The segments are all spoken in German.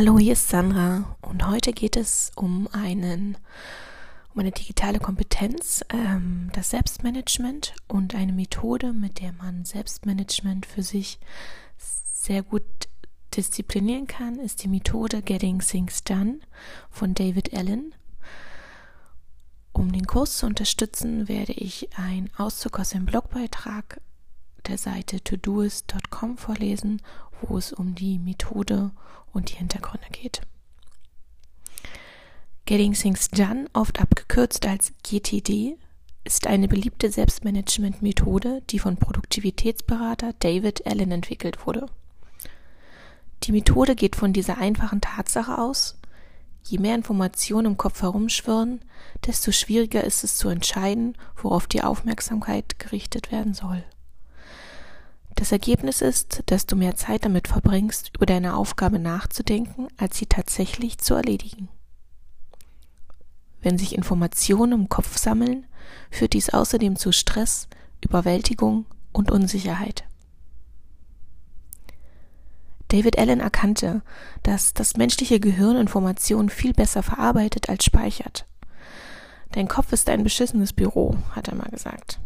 Hallo, hier ist Sandra und heute geht es um einen um eine digitale Kompetenz, ähm, das Selbstmanagement und eine Methode, mit der man Selbstmanagement für sich sehr gut disziplinieren kann, ist die Methode Getting Things Done von David Allen. Um den Kurs zu unterstützen, werde ich einen Auszug aus dem Blogbeitrag der Seite todoist.com vorlesen, wo es um die Methode und die Hintergründe geht. Getting Things Done, oft abgekürzt als GTD, ist eine beliebte Selbstmanagement-Methode, die von Produktivitätsberater David Allen entwickelt wurde. Die Methode geht von dieser einfachen Tatsache aus, je mehr Informationen im Kopf herumschwirren, desto schwieriger ist es zu entscheiden, worauf die Aufmerksamkeit gerichtet werden soll. Das Ergebnis ist, dass du mehr Zeit damit verbringst, über deine Aufgabe nachzudenken, als sie tatsächlich zu erledigen. Wenn sich Informationen im Kopf sammeln, führt dies außerdem zu Stress, Überwältigung und Unsicherheit. David Allen erkannte, dass das menschliche Gehirn Informationen viel besser verarbeitet als speichert. Dein Kopf ist ein beschissenes Büro, hat er mal gesagt.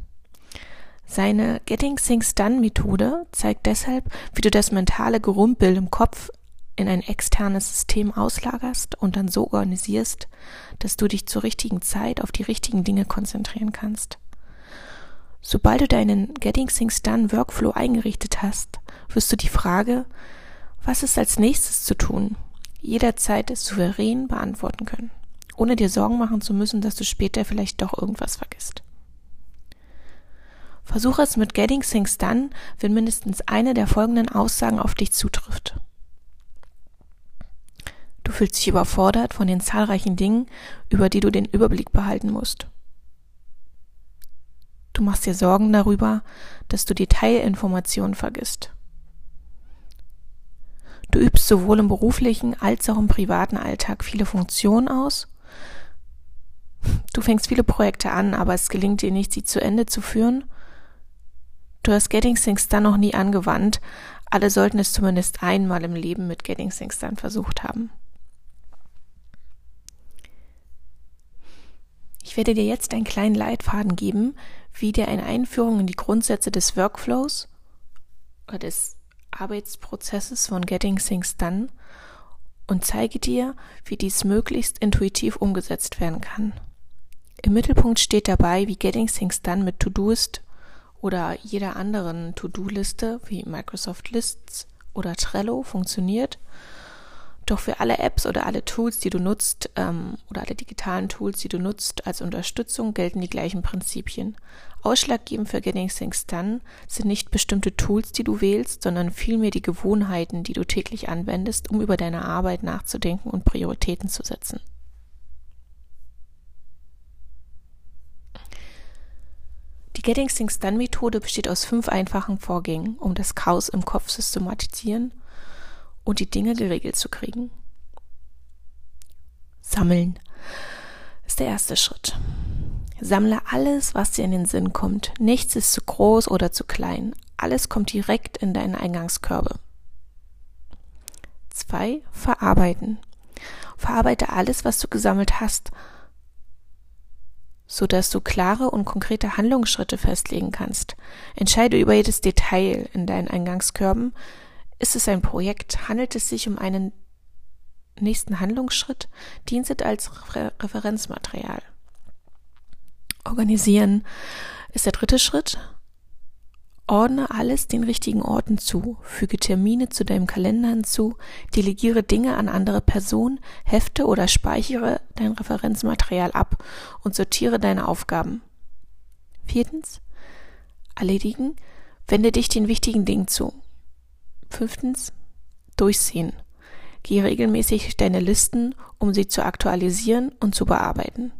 Seine Getting Things Done Methode zeigt deshalb, wie du das mentale Gerumpel im Kopf in ein externes System auslagerst und dann so organisierst, dass du dich zur richtigen Zeit auf die richtigen Dinge konzentrieren kannst. Sobald du deinen Getting Things Done Workflow eingerichtet hast, wirst du die Frage, was ist als nächstes zu tun, jederzeit souverän beantworten können, ohne dir Sorgen machen zu müssen, dass du später vielleicht doch irgendwas vergisst. Versuche es mit Getting Things Done, wenn mindestens eine der folgenden Aussagen auf dich zutrifft. Du fühlst dich überfordert von den zahlreichen Dingen, über die du den Überblick behalten musst. Du machst dir Sorgen darüber, dass du Detailinformationen vergisst. Du übst sowohl im beruflichen als auch im privaten Alltag viele Funktionen aus. Du fängst viele Projekte an, aber es gelingt dir nicht, sie zu Ende zu führen Du hast Getting Things Done noch nie angewandt. Alle sollten es zumindest einmal im Leben mit Getting Things Done versucht haben. Ich werde dir jetzt einen kleinen Leitfaden geben, wie dir eine Einführung in die Grundsätze des Workflows oder des Arbeitsprozesses von Getting Things Done und zeige dir, wie dies möglichst intuitiv umgesetzt werden kann. Im Mittelpunkt steht dabei, wie Getting Things Done mit To-Doist oder jeder anderen To-Do-Liste wie Microsoft Lists oder Trello funktioniert. Doch für alle Apps oder alle Tools, die du nutzt, ähm, oder alle digitalen Tools, die du nutzt als Unterstützung, gelten die gleichen Prinzipien. Ausschlaggebend für Getting Things Done sind nicht bestimmte Tools, die du wählst, sondern vielmehr die Gewohnheiten, die du täglich anwendest, um über deine Arbeit nachzudenken und Prioritäten zu setzen. Die Getting Things Done Methode besteht aus fünf einfachen Vorgängen, um das Chaos im Kopf systematisieren und die Dinge geregelt zu kriegen. Sammeln ist der erste Schritt. Sammle alles, was dir in den Sinn kommt. Nichts ist zu groß oder zu klein. Alles kommt direkt in deine Eingangskörbe. Zwei, verarbeiten. Verarbeite alles, was du gesammelt hast so dass du klare und konkrete Handlungsschritte festlegen kannst. Entscheide über jedes Detail in deinen Eingangskörben. Ist es ein Projekt? Handelt es sich um einen nächsten Handlungsschritt? Dient es als Referenzmaterial? Organisieren ist der dritte Schritt. Ordne alles den richtigen Orten zu, füge Termine zu deinem Kalender hinzu, delegiere Dinge an andere Personen, hefte oder speichere dein Referenzmaterial ab und sortiere deine Aufgaben. Viertens, erledigen, wende dich den wichtigen Dingen zu. Fünftens, durchsehen. Gehe regelmäßig deine Listen, um sie zu aktualisieren und zu bearbeiten.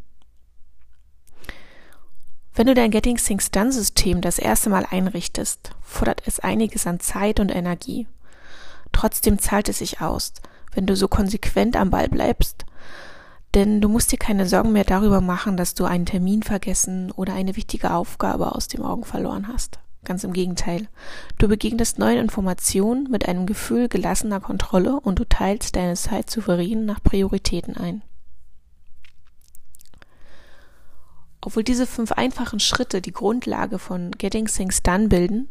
Wenn du dein Getting Things Done System das erste Mal einrichtest, fordert es einiges an Zeit und Energie. Trotzdem zahlt es sich aus, wenn du so konsequent am Ball bleibst, denn du musst dir keine Sorgen mehr darüber machen, dass du einen Termin vergessen oder eine wichtige Aufgabe aus dem Augen verloren hast. Ganz im Gegenteil. Du begegnest neuen Informationen mit einem Gefühl gelassener Kontrolle und du teilst deine Zeit souverän nach Prioritäten ein. Obwohl diese fünf einfachen Schritte die Grundlage von Getting Things Done bilden,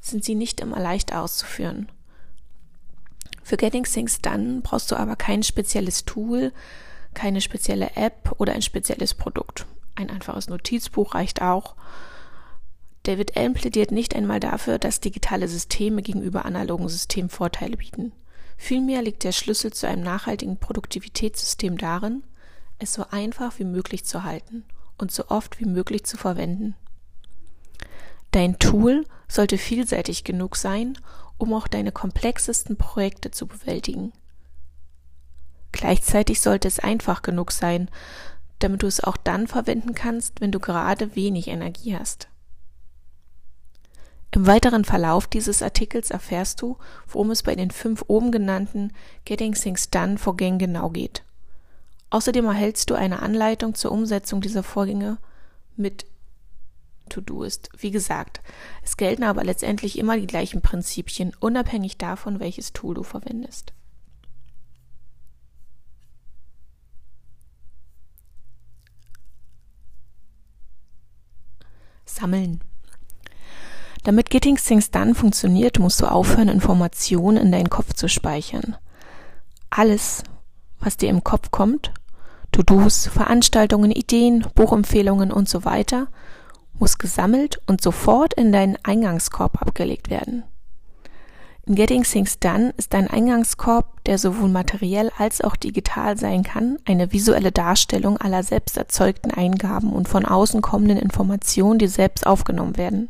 sind sie nicht immer leicht auszuführen. Für Getting Things Done brauchst du aber kein spezielles Tool, keine spezielle App oder ein spezielles Produkt. Ein einfaches Notizbuch reicht auch. David Allen plädiert nicht einmal dafür, dass digitale Systeme gegenüber analogen Systemen Vorteile bieten. Vielmehr liegt der Schlüssel zu einem nachhaltigen Produktivitätssystem darin, es so einfach wie möglich zu halten und so oft wie möglich zu verwenden. Dein Tool sollte vielseitig genug sein, um auch deine komplexesten Projekte zu bewältigen. Gleichzeitig sollte es einfach genug sein, damit du es auch dann verwenden kannst, wenn du gerade wenig Energie hast. Im weiteren Verlauf dieses Artikels erfährst du, worum es bei den fünf oben genannten Getting Things Done Vorgängen genau geht. Außerdem erhältst du eine Anleitung zur Umsetzung dieser Vorgänge mit To-Do-Ist. Wie gesagt, es gelten aber letztendlich immer die gleichen Prinzipien, unabhängig davon, welches Tool du verwendest. Sammeln. Damit Getting Things Done funktioniert, musst du aufhören, Informationen in deinen Kopf zu speichern. Alles, was dir im Kopf kommt, To-Dos, Veranstaltungen, Ideen, Buchempfehlungen und so weiter, muss gesammelt und sofort in deinen Eingangskorb abgelegt werden. In Getting Things Done ist dein Eingangskorb, der sowohl materiell als auch digital sein kann, eine visuelle Darstellung aller selbst erzeugten Eingaben und von außen kommenden Informationen, die selbst aufgenommen werden.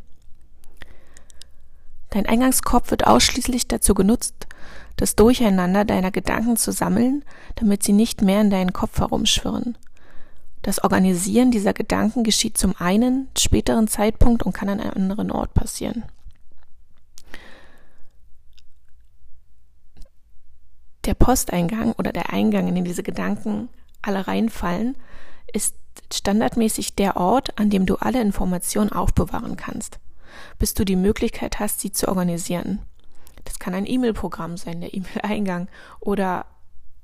Dein Eingangskorb wird ausschließlich dazu genutzt, das Durcheinander deiner Gedanken zu sammeln, damit sie nicht mehr in deinen Kopf herumschwirren. Das Organisieren dieser Gedanken geschieht zum einen späteren Zeitpunkt und kann an einem anderen Ort passieren. Der Posteingang oder der Eingang, in den diese Gedanken alle reinfallen, ist standardmäßig der Ort, an dem du alle Informationen aufbewahren kannst bis du die Möglichkeit hast, sie zu organisieren. Das kann ein E-Mail-Programm sein, der E-Mail-Eingang oder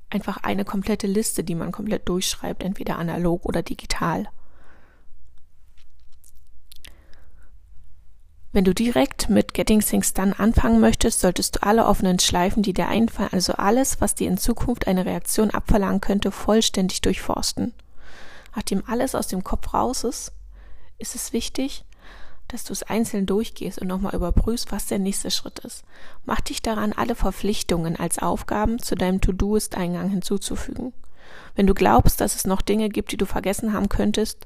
einfach eine komplette Liste, die man komplett durchschreibt, entweder analog oder digital. Wenn du direkt mit Getting Things Done anfangen möchtest, solltest du alle offenen Schleifen, die dir einfallen, also alles, was dir in Zukunft eine Reaktion abverlangen könnte, vollständig durchforsten. Nachdem alles aus dem Kopf raus ist, ist es wichtig, dass du es einzeln durchgehst und nochmal überprüfst, was der nächste Schritt ist. Mach dich daran, alle Verpflichtungen als Aufgaben zu deinem To-Do-Ist-Eingang hinzuzufügen. Wenn du glaubst, dass es noch Dinge gibt, die du vergessen haben könntest,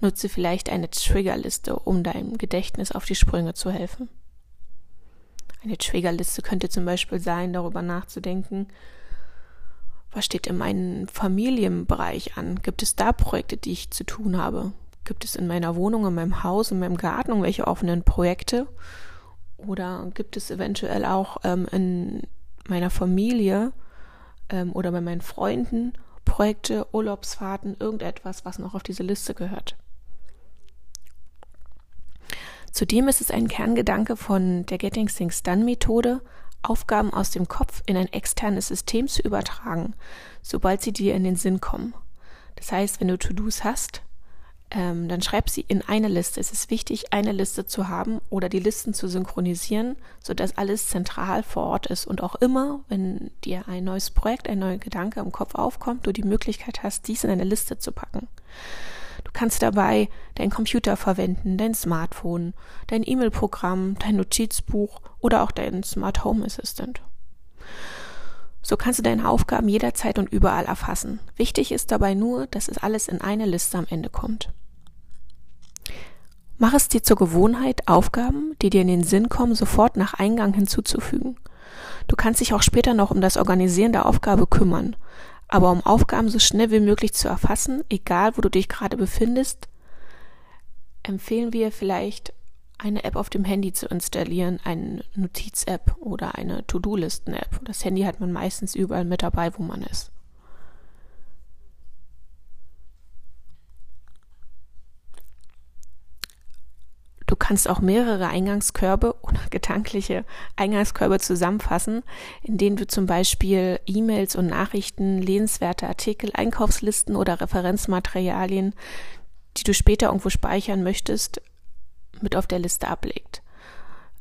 nutze vielleicht eine Triggerliste, um deinem Gedächtnis auf die Sprünge zu helfen. Eine Triggerliste könnte zum Beispiel sein, darüber nachzudenken, was steht in meinem Familienbereich an? Gibt es da Projekte, die ich zu tun habe? Gibt es in meiner Wohnung, in meinem Haus, in meinem Garten irgendwelche offenen Projekte? Oder gibt es eventuell auch ähm, in meiner Familie ähm, oder bei meinen Freunden Projekte, Urlaubsfahrten, irgendetwas, was noch auf diese Liste gehört? Zudem ist es ein Kerngedanke von der Getting Things Done Methode, Aufgaben aus dem Kopf in ein externes System zu übertragen, sobald sie dir in den Sinn kommen. Das heißt, wenn du To-Dos hast, ähm, dann schreib sie in eine Liste. Es ist wichtig, eine Liste zu haben oder die Listen zu synchronisieren, sodass alles zentral vor Ort ist und auch immer, wenn dir ein neues Projekt, ein neuer Gedanke im Kopf aufkommt, du die Möglichkeit hast, dies in eine Liste zu packen. Du kannst dabei deinen Computer verwenden, dein Smartphone, dein E-Mail-Programm, dein Notizbuch oder auch dein Smart Home Assistant. So kannst du deine Aufgaben jederzeit und überall erfassen. Wichtig ist dabei nur, dass es alles in eine Liste am Ende kommt. Mach es dir zur Gewohnheit, Aufgaben, die dir in den Sinn kommen, sofort nach Eingang hinzuzufügen. Du kannst dich auch später noch um das Organisieren der Aufgabe kümmern. Aber um Aufgaben so schnell wie möglich zu erfassen, egal wo du dich gerade befindest, empfehlen wir vielleicht eine App auf dem Handy zu installieren, eine Notiz-App oder eine To-Do-Listen-App. Das Handy hat man meistens überall mit dabei, wo man ist. Du kannst auch mehrere Eingangskörbe oder gedankliche Eingangskörbe zusammenfassen, in denen du zum Beispiel E-Mails und Nachrichten, lesenswerte Artikel, Einkaufslisten oder Referenzmaterialien, die du später irgendwo speichern möchtest, mit auf der Liste ablegt.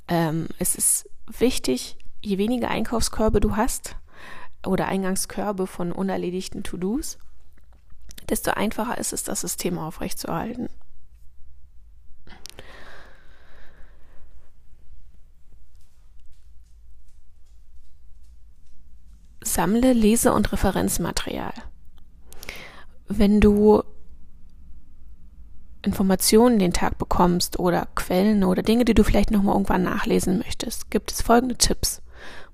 Ähm, es ist wichtig, je weniger Einkaufskörbe du hast oder Eingangskörbe von unerledigten To-Dos, desto einfacher ist es, das System aufrechtzuerhalten. Sammle Lese- und Referenzmaterial. Wenn du Informationen den Tag bekommst oder Quellen oder Dinge, die du vielleicht nochmal irgendwann nachlesen möchtest, gibt es folgende Tipps.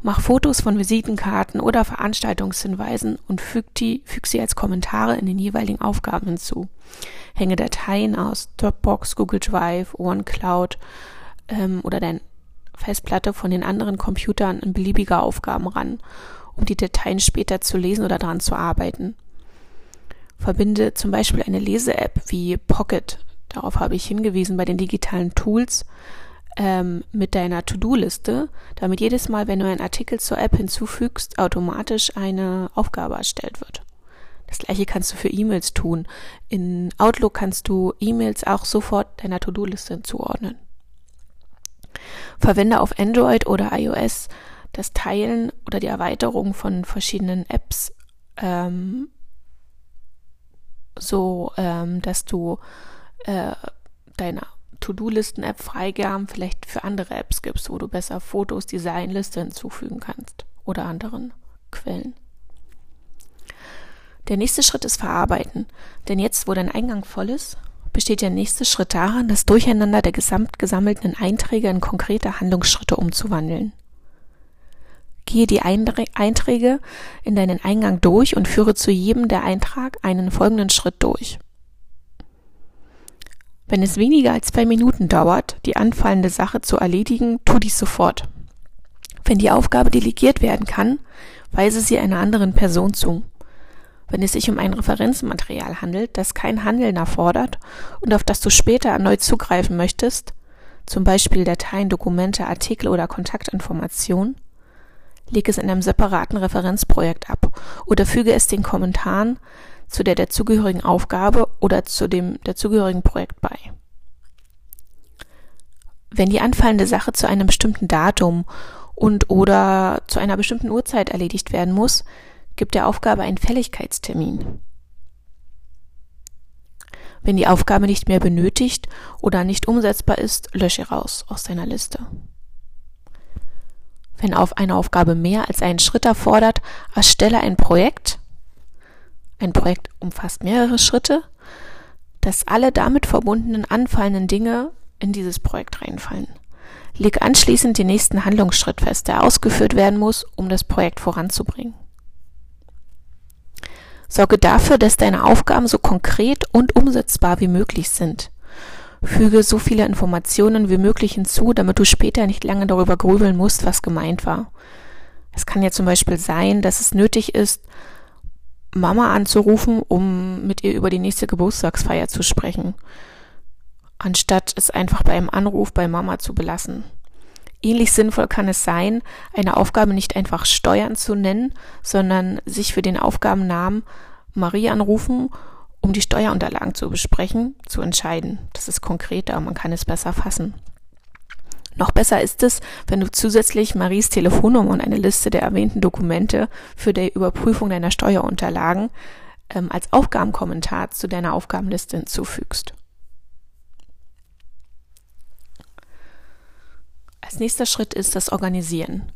Mach Fotos von Visitenkarten oder Veranstaltungshinweisen und füg, die, füg sie als Kommentare in den jeweiligen Aufgaben hinzu. Hänge Dateien aus Dropbox, Google Drive, OneCloud ähm, oder dein Festplatte von den anderen Computern in beliebige Aufgaben ran, um die Dateien später zu lesen oder daran zu arbeiten. Verbinde zum Beispiel eine Lese-App wie Pocket, darauf habe ich hingewiesen bei den digitalen Tools, ähm, mit deiner To-Do-Liste, damit jedes Mal, wenn du einen Artikel zur App hinzufügst, automatisch eine Aufgabe erstellt wird. Das gleiche kannst du für E-Mails tun. In Outlook kannst du E-Mails auch sofort deiner To-Do-Liste hinzuordnen. Verwende auf Android oder iOS das Teilen oder die Erweiterung von verschiedenen Apps ähm, so, ähm, dass du äh, deine To-Do-Listen-App Freigaben vielleicht für andere Apps gibst, wo du besser Fotos, Designliste hinzufügen kannst oder anderen Quellen. Der nächste Schritt ist Verarbeiten, denn jetzt, wo dein Eingang voll ist, besteht der nächste Schritt darin, das Durcheinander der gesamt gesammelten Einträge in konkrete Handlungsschritte umzuwandeln. Gehe die Einträge in deinen Eingang durch und führe zu jedem der Eintrag einen folgenden Schritt durch. Wenn es weniger als zwei Minuten dauert, die anfallende Sache zu erledigen, tu dies sofort. Wenn die Aufgabe delegiert werden kann, weise sie einer anderen Person zu. Wenn es sich um ein Referenzmaterial handelt, das kein Handeln erfordert und auf das du später erneut zugreifen möchtest, zum Beispiel Dateien, Dokumente, Artikel oder Kontaktinformationen, leg es in einem separaten Referenzprojekt ab oder füge es den Kommentaren zu der dazugehörigen Aufgabe oder zu dem dazugehörigen Projekt bei. Wenn die anfallende Sache zu einem bestimmten Datum und oder zu einer bestimmten Uhrzeit erledigt werden muss, gibt der Aufgabe einen Fälligkeitstermin. Wenn die Aufgabe nicht mehr benötigt oder nicht umsetzbar ist, lösche raus aus deiner Liste. Wenn auf eine Aufgabe mehr als einen Schritt erfordert, erstelle ein Projekt. Ein Projekt umfasst mehrere Schritte, dass alle damit verbundenen anfallenden Dinge in dieses Projekt reinfallen. Leg anschließend den nächsten Handlungsschritt fest, der ausgeführt werden muss, um das Projekt voranzubringen. Sorge dafür, dass deine Aufgaben so konkret und umsetzbar wie möglich sind. Füge so viele Informationen wie möglich hinzu, damit du später nicht lange darüber grübeln musst, was gemeint war. Es kann ja zum Beispiel sein, dass es nötig ist, Mama anzurufen, um mit ihr über die nächste Geburtstagsfeier zu sprechen, anstatt es einfach beim Anruf bei Mama zu belassen. Ähnlich sinnvoll kann es sein, eine Aufgabe nicht einfach Steuern zu nennen, sondern sich für den Aufgabennamen Marie anrufen um die Steuerunterlagen zu besprechen, zu entscheiden. Das ist konkreter, man kann es besser fassen. Noch besser ist es, wenn du zusätzlich Maries Telefonnummer und eine Liste der erwähnten Dokumente für die Überprüfung deiner Steuerunterlagen ähm, als Aufgabenkommentar zu deiner Aufgabenliste hinzufügst. Als nächster Schritt ist das Organisieren.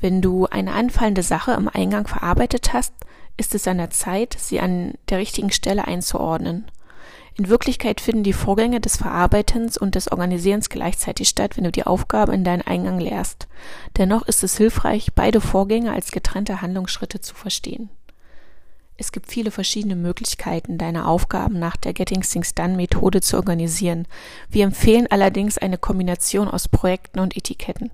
Wenn du eine anfallende Sache im Eingang verarbeitet hast, ist es an der Zeit, sie an der richtigen Stelle einzuordnen. In Wirklichkeit finden die Vorgänge des Verarbeitens und des Organisierens gleichzeitig statt, wenn du die Aufgabe in deinen Eingang lehrst. Dennoch ist es hilfreich, beide Vorgänge als getrennte Handlungsschritte zu verstehen. Es gibt viele verschiedene Möglichkeiten, deine Aufgaben nach der Getting Things Done Methode zu organisieren. Wir empfehlen allerdings eine Kombination aus Projekten und Etiketten.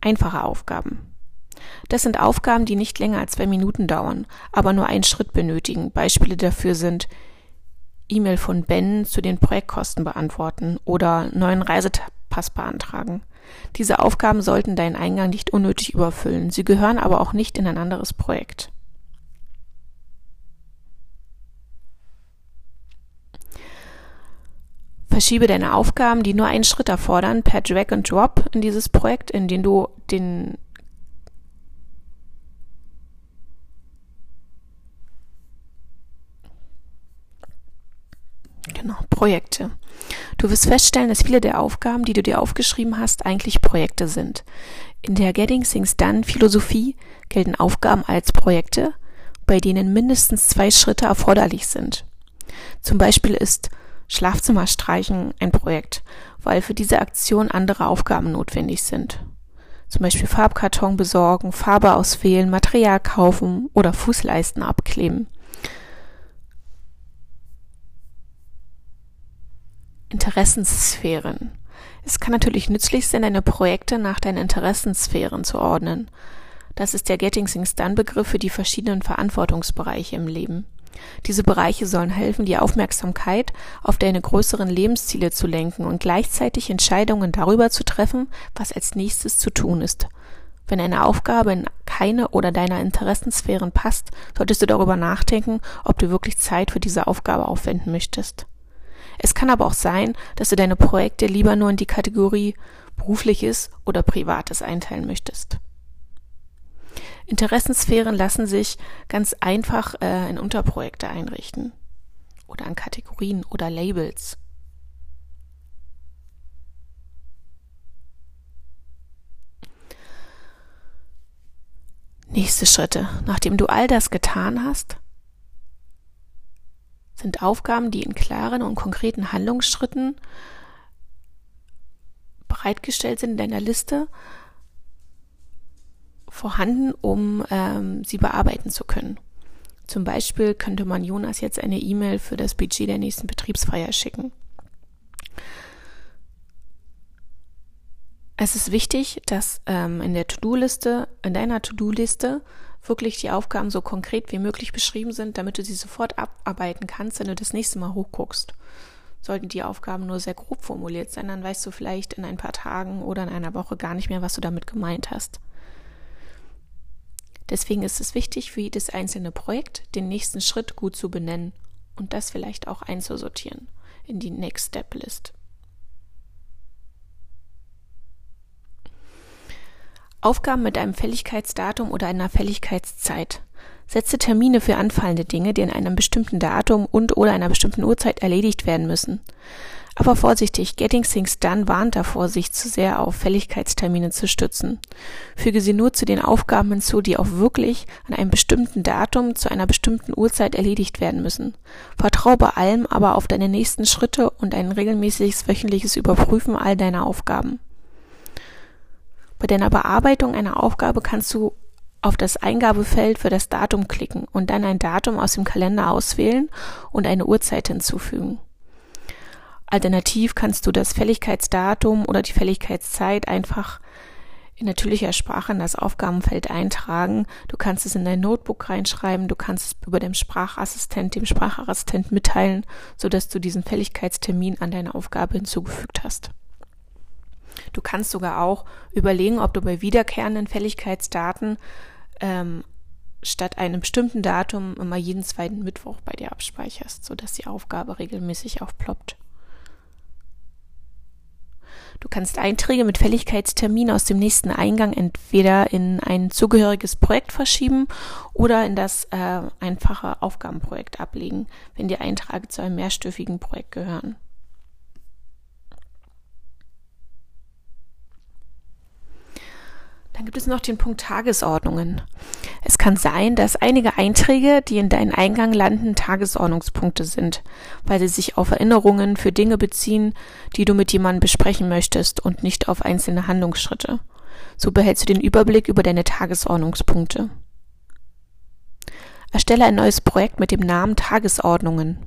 Einfache Aufgaben. Das sind Aufgaben, die nicht länger als zwei Minuten dauern, aber nur einen Schritt benötigen. Beispiele dafür sind E-Mail von Ben zu den Projektkosten beantworten oder neuen Reisepass beantragen. Diese Aufgaben sollten deinen Eingang nicht unnötig überfüllen, sie gehören aber auch nicht in ein anderes Projekt. Verschiebe deine Aufgaben, die nur einen Schritt erfordern, per Drag and Drop in dieses Projekt, in dem du den Genau, Projekte. Du wirst feststellen, dass viele der Aufgaben, die du dir aufgeschrieben hast, eigentlich Projekte sind. In der Getting Things Done Philosophie gelten Aufgaben als Projekte, bei denen mindestens zwei Schritte erforderlich sind. Zum Beispiel ist Schlafzimmer streichen ein Projekt, weil für diese Aktion andere Aufgaben notwendig sind. Zum Beispiel Farbkarton besorgen, Farbe auswählen, Material kaufen oder Fußleisten abkleben. Interessenssphären. Es kann natürlich nützlich sein, deine Projekte nach deinen Interessenssphären zu ordnen. Das ist der Getting Things Done Begriff für die verschiedenen Verantwortungsbereiche im Leben. Diese Bereiche sollen helfen, die Aufmerksamkeit auf deine größeren Lebensziele zu lenken und gleichzeitig Entscheidungen darüber zu treffen, was als nächstes zu tun ist. Wenn eine Aufgabe in keine oder deiner Interessensphären passt, solltest du darüber nachdenken, ob du wirklich Zeit für diese Aufgabe aufwenden möchtest. Es kann aber auch sein, dass du deine Projekte lieber nur in die Kategorie berufliches oder privates einteilen möchtest. Interessensphären lassen sich ganz einfach äh, in Unterprojekte einrichten oder an Kategorien oder Labels. Nächste Schritte. Nachdem du all das getan hast, sind Aufgaben, die in klaren und konkreten Handlungsschritten bereitgestellt sind in deiner Liste, vorhanden, um ähm, sie bearbeiten zu können. Zum Beispiel könnte man Jonas jetzt eine E-Mail für das Budget der nächsten Betriebsfeier schicken. Es ist wichtig, dass ähm, in der To-Do-Liste, in deiner To-Do-Liste wirklich die Aufgaben so konkret wie möglich beschrieben sind, damit du sie sofort abarbeiten kannst, wenn du das nächste Mal hochguckst. Sollten die Aufgaben nur sehr grob formuliert sein, dann weißt du vielleicht in ein paar Tagen oder in einer Woche gar nicht mehr, was du damit gemeint hast. Deswegen ist es wichtig, für jedes einzelne Projekt den nächsten Schritt gut zu benennen und das vielleicht auch einzusortieren in die Next Step List. Aufgaben mit einem Fälligkeitsdatum oder einer Fälligkeitszeit. Setze Termine für anfallende Dinge, die in einem bestimmten Datum und oder einer bestimmten Uhrzeit erledigt werden müssen. Aber vorsichtig, Getting Things Done warnt davor, sich zu sehr auf Fälligkeitstermine zu stützen. Füge sie nur zu den Aufgaben hinzu, die auch wirklich an einem bestimmten Datum zu einer bestimmten Uhrzeit erledigt werden müssen. Vertraue bei allem aber auf deine nächsten Schritte und ein regelmäßiges wöchentliches Überprüfen all deiner Aufgaben. Bei deiner Bearbeitung einer Aufgabe kannst du auf das Eingabefeld für das Datum klicken und dann ein Datum aus dem Kalender auswählen und eine Uhrzeit hinzufügen. Alternativ kannst du das Fälligkeitsdatum oder die Fälligkeitszeit einfach in natürlicher Sprache in das Aufgabenfeld eintragen. Du kannst es in dein Notebook reinschreiben, du kannst es über dem Sprachassistent, dem Sprachassistent mitteilen, sodass du diesen Fälligkeitstermin an deine Aufgabe hinzugefügt hast. Du kannst sogar auch überlegen, ob du bei wiederkehrenden Fälligkeitsdaten ähm, statt einem bestimmten Datum immer jeden zweiten Mittwoch bei dir abspeicherst, sodass die Aufgabe regelmäßig aufploppt. Du kannst Einträge mit Fälligkeitstermin aus dem nächsten Eingang entweder in ein zugehöriges Projekt verschieben oder in das äh, einfache Aufgabenprojekt ablegen, wenn die Einträge zu einem mehrstufigen Projekt gehören. Dann gibt es noch den Punkt Tagesordnungen. Es kann sein, dass einige Einträge, die in deinen Eingang landen, Tagesordnungspunkte sind, weil sie sich auf Erinnerungen für Dinge beziehen, die du mit jemandem besprechen möchtest und nicht auf einzelne Handlungsschritte. So behältst du den Überblick über deine Tagesordnungspunkte. Erstelle ein neues Projekt mit dem Namen Tagesordnungen.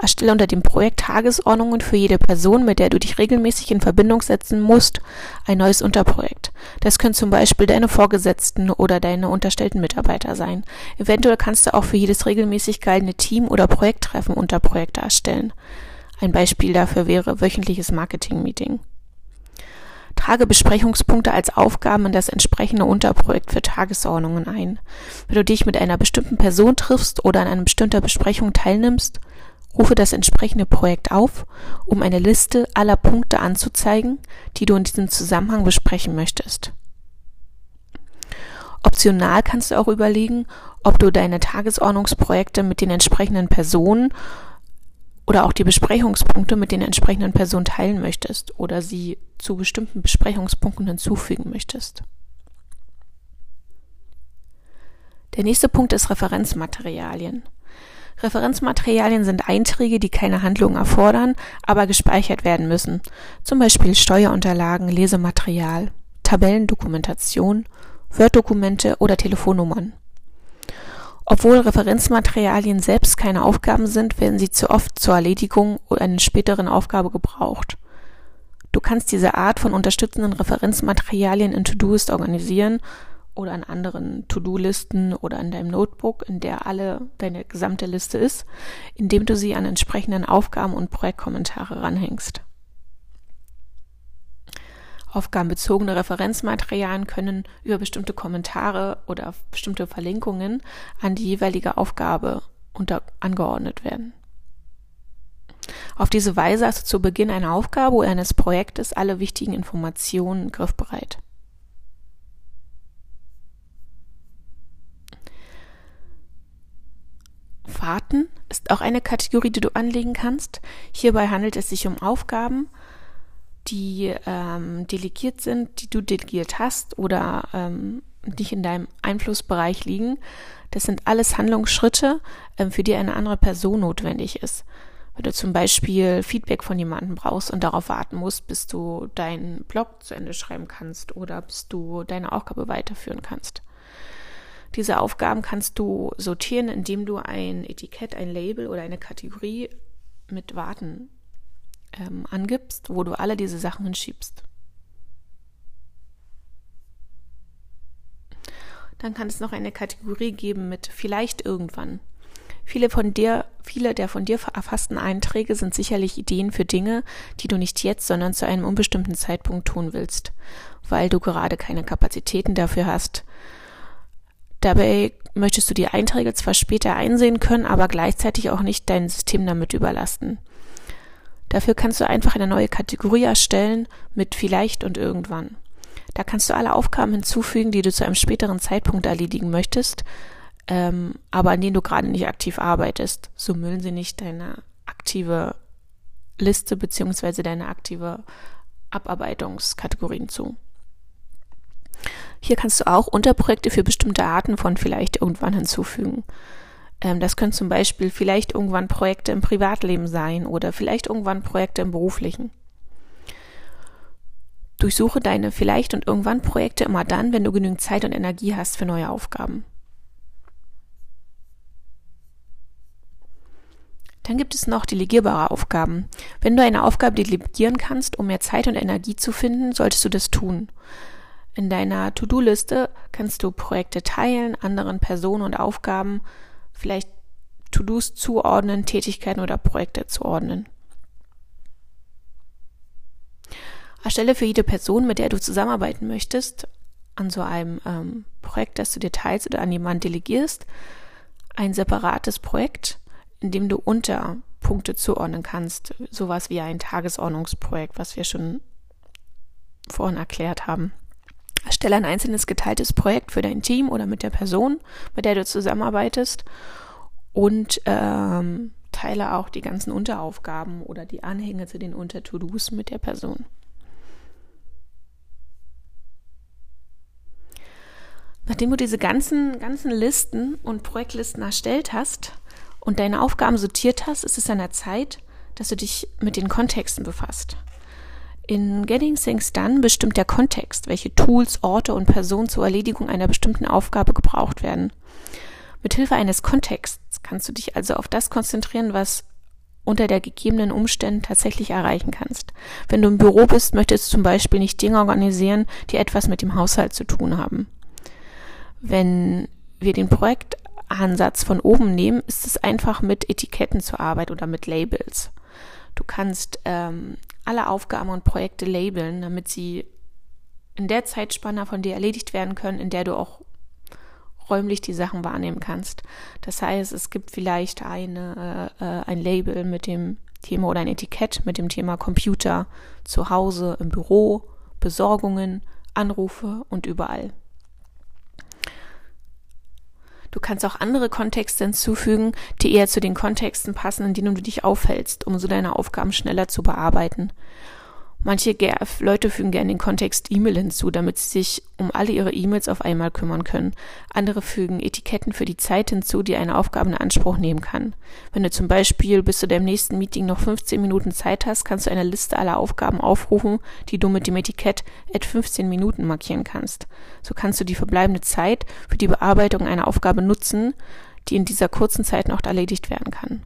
Erstelle unter dem Projekt Tagesordnungen für jede Person, mit der du dich regelmäßig in Verbindung setzen musst, ein neues Unterprojekt. Das können zum Beispiel deine Vorgesetzten oder deine unterstellten Mitarbeiter sein. Eventuell kannst du auch für jedes regelmäßig gehaltene Team- oder Projekttreffen Unterprojekte erstellen. Ein Beispiel dafür wäre wöchentliches Marketing-Meeting. Trage Besprechungspunkte als Aufgaben in das entsprechende Unterprojekt für Tagesordnungen ein. Wenn du dich mit einer bestimmten Person triffst oder an einer bestimmten Besprechung teilnimmst, rufe das entsprechende Projekt auf, um eine Liste aller Punkte anzuzeigen, die du in diesem Zusammenhang besprechen möchtest. Optional kannst du auch überlegen, ob du deine Tagesordnungsprojekte mit den entsprechenden Personen oder auch die Besprechungspunkte mit den entsprechenden Personen teilen möchtest oder sie zu bestimmten Besprechungspunkten hinzufügen möchtest. Der nächste Punkt ist Referenzmaterialien. Referenzmaterialien sind Einträge, die keine Handlung erfordern, aber gespeichert werden müssen. Zum Beispiel Steuerunterlagen, Lesematerial, Tabellendokumentation, Word-Dokumente oder Telefonnummern. Obwohl Referenzmaterialien selbst keine Aufgaben sind, werden sie zu oft zur Erledigung einer späteren Aufgabe gebraucht. Du kannst diese Art von unterstützenden Referenzmaterialien in To-Doist organisieren oder an anderen To-Do-Listen oder in deinem Notebook, in der alle deine gesamte Liste ist, indem du sie an entsprechenden Aufgaben und Projektkommentare ranhängst. Aufgabenbezogene Referenzmaterialien können über bestimmte Kommentare oder bestimmte Verlinkungen an die jeweilige Aufgabe unter angeordnet werden. Auf diese Weise hast du zu Beginn einer Aufgabe oder eines Projektes alle wichtigen Informationen griffbereit. Warten ist auch eine Kategorie, die du anlegen kannst. Hierbei handelt es sich um Aufgaben, die ähm, delegiert sind, die du delegiert hast oder ähm, nicht in deinem Einflussbereich liegen. Das sind alles Handlungsschritte, ähm, für die eine andere Person notwendig ist. Wenn du zum Beispiel Feedback von jemandem brauchst und darauf warten musst, bis du deinen Blog zu Ende schreiben kannst oder bis du deine Aufgabe weiterführen kannst. Diese Aufgaben kannst du sortieren, indem du ein Etikett, ein Label oder eine Kategorie mit Warten ähm, angibst, wo du alle diese Sachen hinschiebst. Dann kann es noch eine Kategorie geben mit vielleicht irgendwann. Viele von dir, viele der von dir erfassten Einträge sind sicherlich Ideen für Dinge, die du nicht jetzt, sondern zu einem unbestimmten Zeitpunkt tun willst, weil du gerade keine Kapazitäten dafür hast. Dabei möchtest du die Einträge zwar später einsehen können, aber gleichzeitig auch nicht dein System damit überlasten. Dafür kannst du einfach eine neue Kategorie erstellen mit vielleicht und irgendwann. Da kannst du alle Aufgaben hinzufügen, die du zu einem späteren Zeitpunkt erledigen möchtest, ähm, aber an denen du gerade nicht aktiv arbeitest. So müllen sie nicht deine aktive Liste beziehungsweise deine aktive Abarbeitungskategorien zu. Hier kannst du auch Unterprojekte für bestimmte Arten von vielleicht irgendwann hinzufügen. Ähm, das können zum Beispiel vielleicht irgendwann Projekte im Privatleben sein oder vielleicht irgendwann Projekte im beruflichen. Durchsuche deine vielleicht und irgendwann Projekte immer dann, wenn du genügend Zeit und Energie hast für neue Aufgaben. Dann gibt es noch delegierbare Aufgaben. Wenn du eine Aufgabe delegieren kannst, um mehr Zeit und Energie zu finden, solltest du das tun. In deiner To-Do-Liste kannst du Projekte teilen, anderen Personen und Aufgaben vielleicht To-Dos zuordnen, Tätigkeiten oder Projekte zuordnen. Erstelle für jede Person, mit der du zusammenarbeiten möchtest, an so einem ähm, Projekt, das du dir teilst oder an jemanden delegierst, ein separates Projekt, in dem du Unterpunkte zuordnen kannst. Sowas wie ein Tagesordnungsprojekt, was wir schon vorhin erklärt haben. Erstelle ein einzelnes geteiltes Projekt für dein Team oder mit der Person, mit der du zusammenarbeitest und ähm, teile auch die ganzen Unteraufgaben oder die Anhänge zu den Unter-To-Dos mit der Person. Nachdem du diese ganzen, ganzen Listen und Projektlisten erstellt hast und deine Aufgaben sortiert hast, ist es an der Zeit, dass du dich mit den Kontexten befasst. In Getting Things Done bestimmt der Kontext, welche Tools, Orte und Personen zur Erledigung einer bestimmten Aufgabe gebraucht werden. Mithilfe eines Kontexts kannst du dich also auf das konzentrieren, was unter der gegebenen Umständen tatsächlich erreichen kannst. Wenn du im Büro bist, möchtest du zum Beispiel nicht Dinge organisieren, die etwas mit dem Haushalt zu tun haben. Wenn wir den Projektansatz von oben nehmen, ist es einfach mit Etiketten zu arbeiten oder mit Labels. Du kannst ähm, alle Aufgaben und Projekte labeln, damit sie in der Zeitspanne von dir erledigt werden können, in der du auch räumlich die Sachen wahrnehmen kannst. Das heißt, es gibt vielleicht eine, äh, äh, ein Label mit dem Thema oder ein Etikett mit dem Thema Computer zu Hause, im Büro, Besorgungen, Anrufe und überall. Du kannst auch andere Kontexte hinzufügen, die eher zu den Kontexten passen, in denen du dich aufhältst, um so deine Aufgaben schneller zu bearbeiten. Manche Leute fügen gerne den Kontext E-Mail hinzu, damit sie sich um alle ihre E-Mails auf einmal kümmern können. Andere fügen Etiketten für die Zeit hinzu, die eine Aufgabe in Anspruch nehmen kann. Wenn du zum Beispiel bis zu deinem nächsten Meeting noch 15 Minuten Zeit hast, kannst du eine Liste aller Aufgaben aufrufen, die du mit dem Etikett at 15 Minuten markieren kannst. So kannst du die verbleibende Zeit für die Bearbeitung einer Aufgabe nutzen, die in dieser kurzen Zeit noch erledigt werden kann.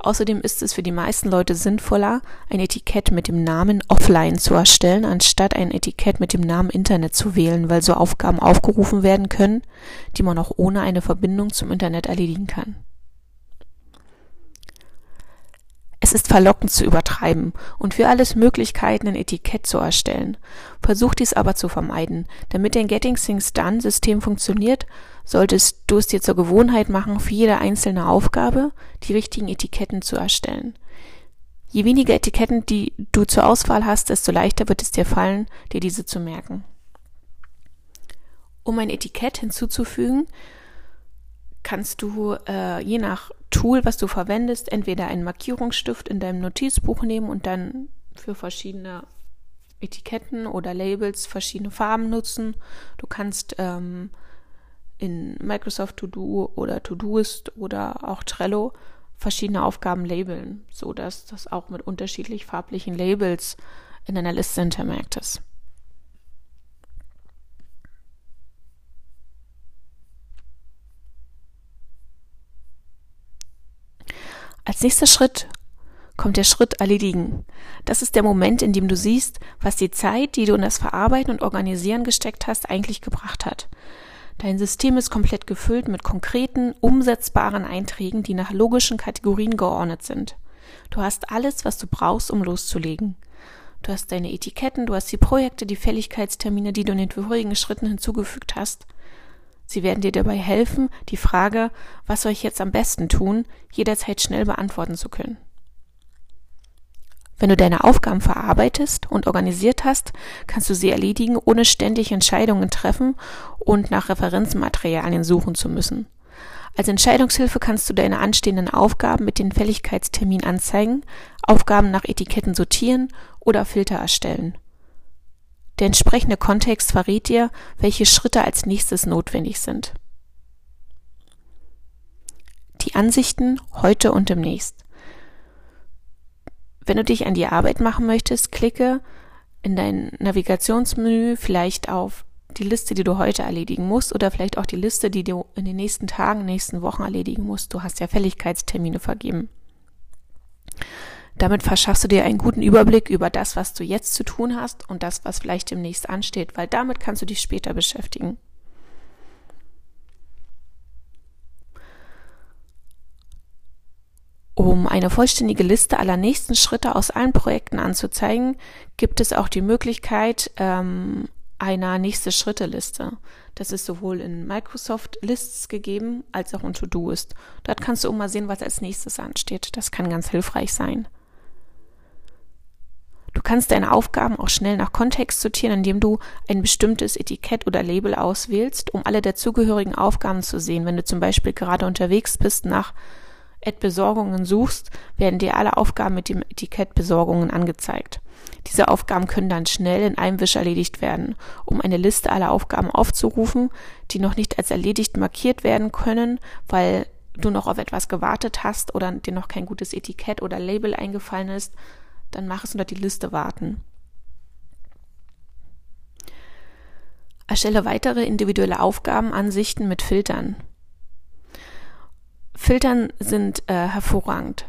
Außerdem ist es für die meisten Leute sinnvoller, ein Etikett mit dem Namen offline zu erstellen, anstatt ein Etikett mit dem Namen Internet zu wählen, weil so Aufgaben aufgerufen werden können, die man auch ohne eine Verbindung zum Internet erledigen kann. Es ist verlockend zu übertreiben und für alles Möglichkeiten ein Etikett zu erstellen. Versuch dies aber zu vermeiden. Damit dein Getting Things Done System funktioniert, solltest du es dir zur Gewohnheit machen, für jede einzelne Aufgabe die richtigen Etiketten zu erstellen. Je weniger Etiketten, die du zur Auswahl hast, desto leichter wird es dir fallen, dir diese zu merken. Um ein Etikett hinzuzufügen, kannst du äh, je nach Tool, was du verwendest, entweder einen Markierungsstift in deinem Notizbuch nehmen und dann für verschiedene Etiketten oder Labels verschiedene Farben nutzen. Du kannst ähm, in Microsoft To Do oder Todoist oder auch Trello verschiedene Aufgaben labeln, so dass das auch mit unterschiedlich farblichen Labels in einer Liste hintermerkt ist. Als nächster Schritt kommt der Schritt erledigen. Das ist der Moment, in dem du siehst, was die Zeit, die du in das Verarbeiten und Organisieren gesteckt hast, eigentlich gebracht hat. Dein System ist komplett gefüllt mit konkreten, umsetzbaren Einträgen, die nach logischen Kategorien geordnet sind. Du hast alles, was du brauchst, um loszulegen. Du hast deine Etiketten, du hast die Projekte, die Fälligkeitstermine, die du in den vorigen Schritten hinzugefügt hast. Sie werden dir dabei helfen, die Frage, was soll ich jetzt am besten tun, jederzeit schnell beantworten zu können. Wenn du deine Aufgaben verarbeitest und organisiert hast, kannst du sie erledigen, ohne ständig Entscheidungen treffen und nach Referenzmaterialien suchen zu müssen. Als Entscheidungshilfe kannst du deine anstehenden Aufgaben mit den Fälligkeitstermin anzeigen, Aufgaben nach Etiketten sortieren oder Filter erstellen. Der entsprechende Kontext verrät dir, welche Schritte als nächstes notwendig sind. Die Ansichten heute und demnächst. Wenn du dich an die Arbeit machen möchtest, klicke in dein Navigationsmenü vielleicht auf die Liste, die du heute erledigen musst oder vielleicht auch die Liste, die du in den nächsten Tagen, nächsten Wochen erledigen musst. Du hast ja Fälligkeitstermine vergeben. Damit verschaffst du dir einen guten Überblick über das, was du jetzt zu tun hast und das, was vielleicht demnächst ansteht, weil damit kannst du dich später beschäftigen. Um eine vollständige Liste aller nächsten Schritte aus allen Projekten anzuzeigen, gibt es auch die Möglichkeit ähm, einer nächste Schritte Liste. Das ist sowohl in Microsoft Lists gegeben als auch in To-Do-Ist. Dort kannst du mal sehen, was als nächstes ansteht. Das kann ganz hilfreich sein. Du kannst deine Aufgaben auch schnell nach Kontext sortieren, indem du ein bestimmtes Etikett oder Label auswählst, um alle dazugehörigen Aufgaben zu sehen. Wenn du zum Beispiel gerade unterwegs bist, nach Ad-Besorgungen suchst, werden dir alle Aufgaben mit dem Etikett Besorgungen angezeigt. Diese Aufgaben können dann schnell in einem Wisch erledigt werden. Um eine Liste aller Aufgaben aufzurufen, die noch nicht als erledigt markiert werden können, weil du noch auf etwas gewartet hast oder dir noch kein gutes Etikett oder Label eingefallen ist, dann mach es unter die Liste warten. Erstelle weitere individuelle Aufgabenansichten mit Filtern. Filtern sind äh, hervorragend.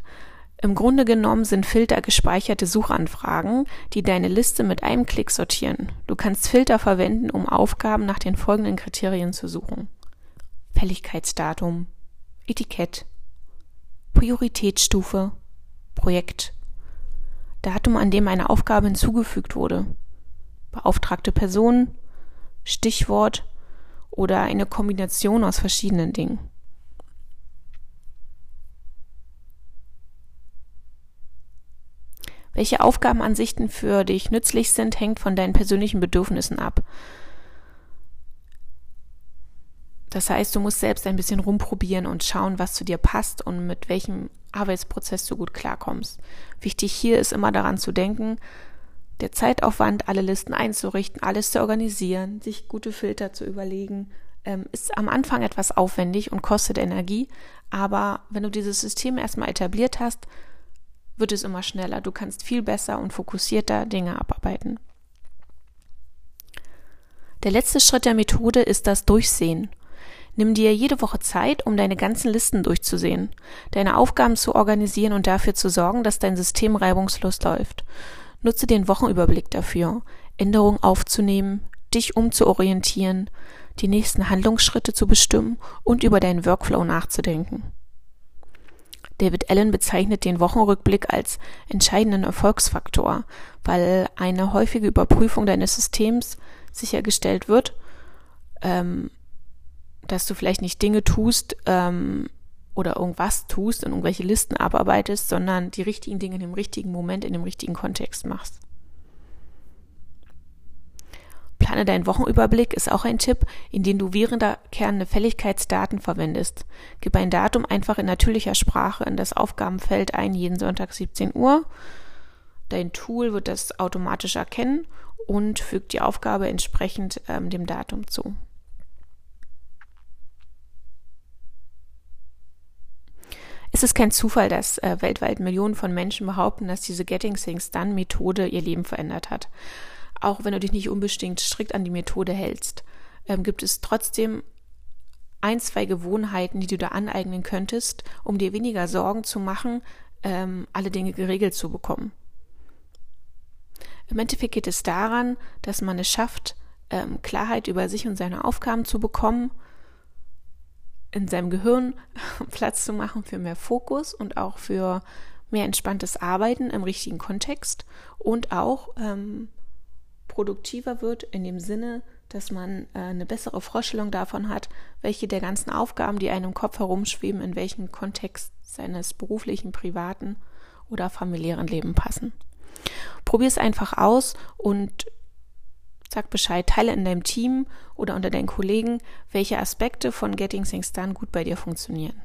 Im Grunde genommen sind Filter gespeicherte Suchanfragen, die deine Liste mit einem Klick sortieren. Du kannst Filter verwenden, um Aufgaben nach den folgenden Kriterien zu suchen. Fälligkeitsdatum, Etikett, Prioritätsstufe, Projekt, Datum, an dem eine Aufgabe hinzugefügt wurde, beauftragte Person, Stichwort oder eine Kombination aus verschiedenen Dingen. Welche Aufgabenansichten für dich nützlich sind, hängt von deinen persönlichen Bedürfnissen ab. Das heißt, du musst selbst ein bisschen rumprobieren und schauen, was zu dir passt und mit welchem Arbeitsprozess du gut klarkommst. Wichtig hier ist immer daran zu denken, der Zeitaufwand, alle Listen einzurichten, alles zu organisieren, sich gute Filter zu überlegen, ähm, ist am Anfang etwas aufwendig und kostet Energie. Aber wenn du dieses System erstmal etabliert hast, wird es immer schneller. Du kannst viel besser und fokussierter Dinge abarbeiten. Der letzte Schritt der Methode ist das Durchsehen. Nimm dir jede Woche Zeit, um deine ganzen Listen durchzusehen, deine Aufgaben zu organisieren und dafür zu sorgen, dass dein System reibungslos läuft. Nutze den Wochenüberblick dafür, Änderungen aufzunehmen, dich umzuorientieren, die nächsten Handlungsschritte zu bestimmen und über deinen Workflow nachzudenken. David Allen bezeichnet den Wochenrückblick als entscheidenden Erfolgsfaktor, weil eine häufige Überprüfung deines Systems sichergestellt wird, ähm, dass du vielleicht nicht Dinge tust ähm, oder irgendwas tust und irgendwelche Listen abarbeitest, sondern die richtigen Dinge in dem richtigen Moment, in dem richtigen Kontext machst. Plane deinen Wochenüberblick ist auch ein Tipp, in dem du wiederkehrende Fälligkeitsdaten verwendest. Gib ein Datum einfach in natürlicher Sprache in das Aufgabenfeld ein, jeden Sonntag 17 Uhr. Dein Tool wird das automatisch erkennen und fügt die Aufgabe entsprechend ähm, dem Datum zu. Es ist kein Zufall, dass äh, weltweit Millionen von Menschen behaupten, dass diese Getting Things Done Methode ihr Leben verändert hat. Auch wenn du dich nicht unbedingt strikt an die Methode hältst, ähm, gibt es trotzdem ein, zwei Gewohnheiten, die du da aneignen könntest, um dir weniger Sorgen zu machen, ähm, alle Dinge geregelt zu bekommen. Im Endeffekt geht es daran, dass man es schafft, ähm, Klarheit über sich und seine Aufgaben zu bekommen in seinem Gehirn Platz zu machen für mehr Fokus und auch für mehr entspanntes Arbeiten im richtigen Kontext und auch ähm, produktiver wird in dem Sinne, dass man äh, eine bessere Vorstellung davon hat, welche der ganzen Aufgaben, die einem im Kopf herumschweben, in welchen Kontext seines beruflichen, privaten oder familiären Leben passen. Probier es einfach aus und Sag Bescheid, teile in deinem Team oder unter deinen Kollegen, welche Aspekte von Getting Things Done gut bei dir funktionieren.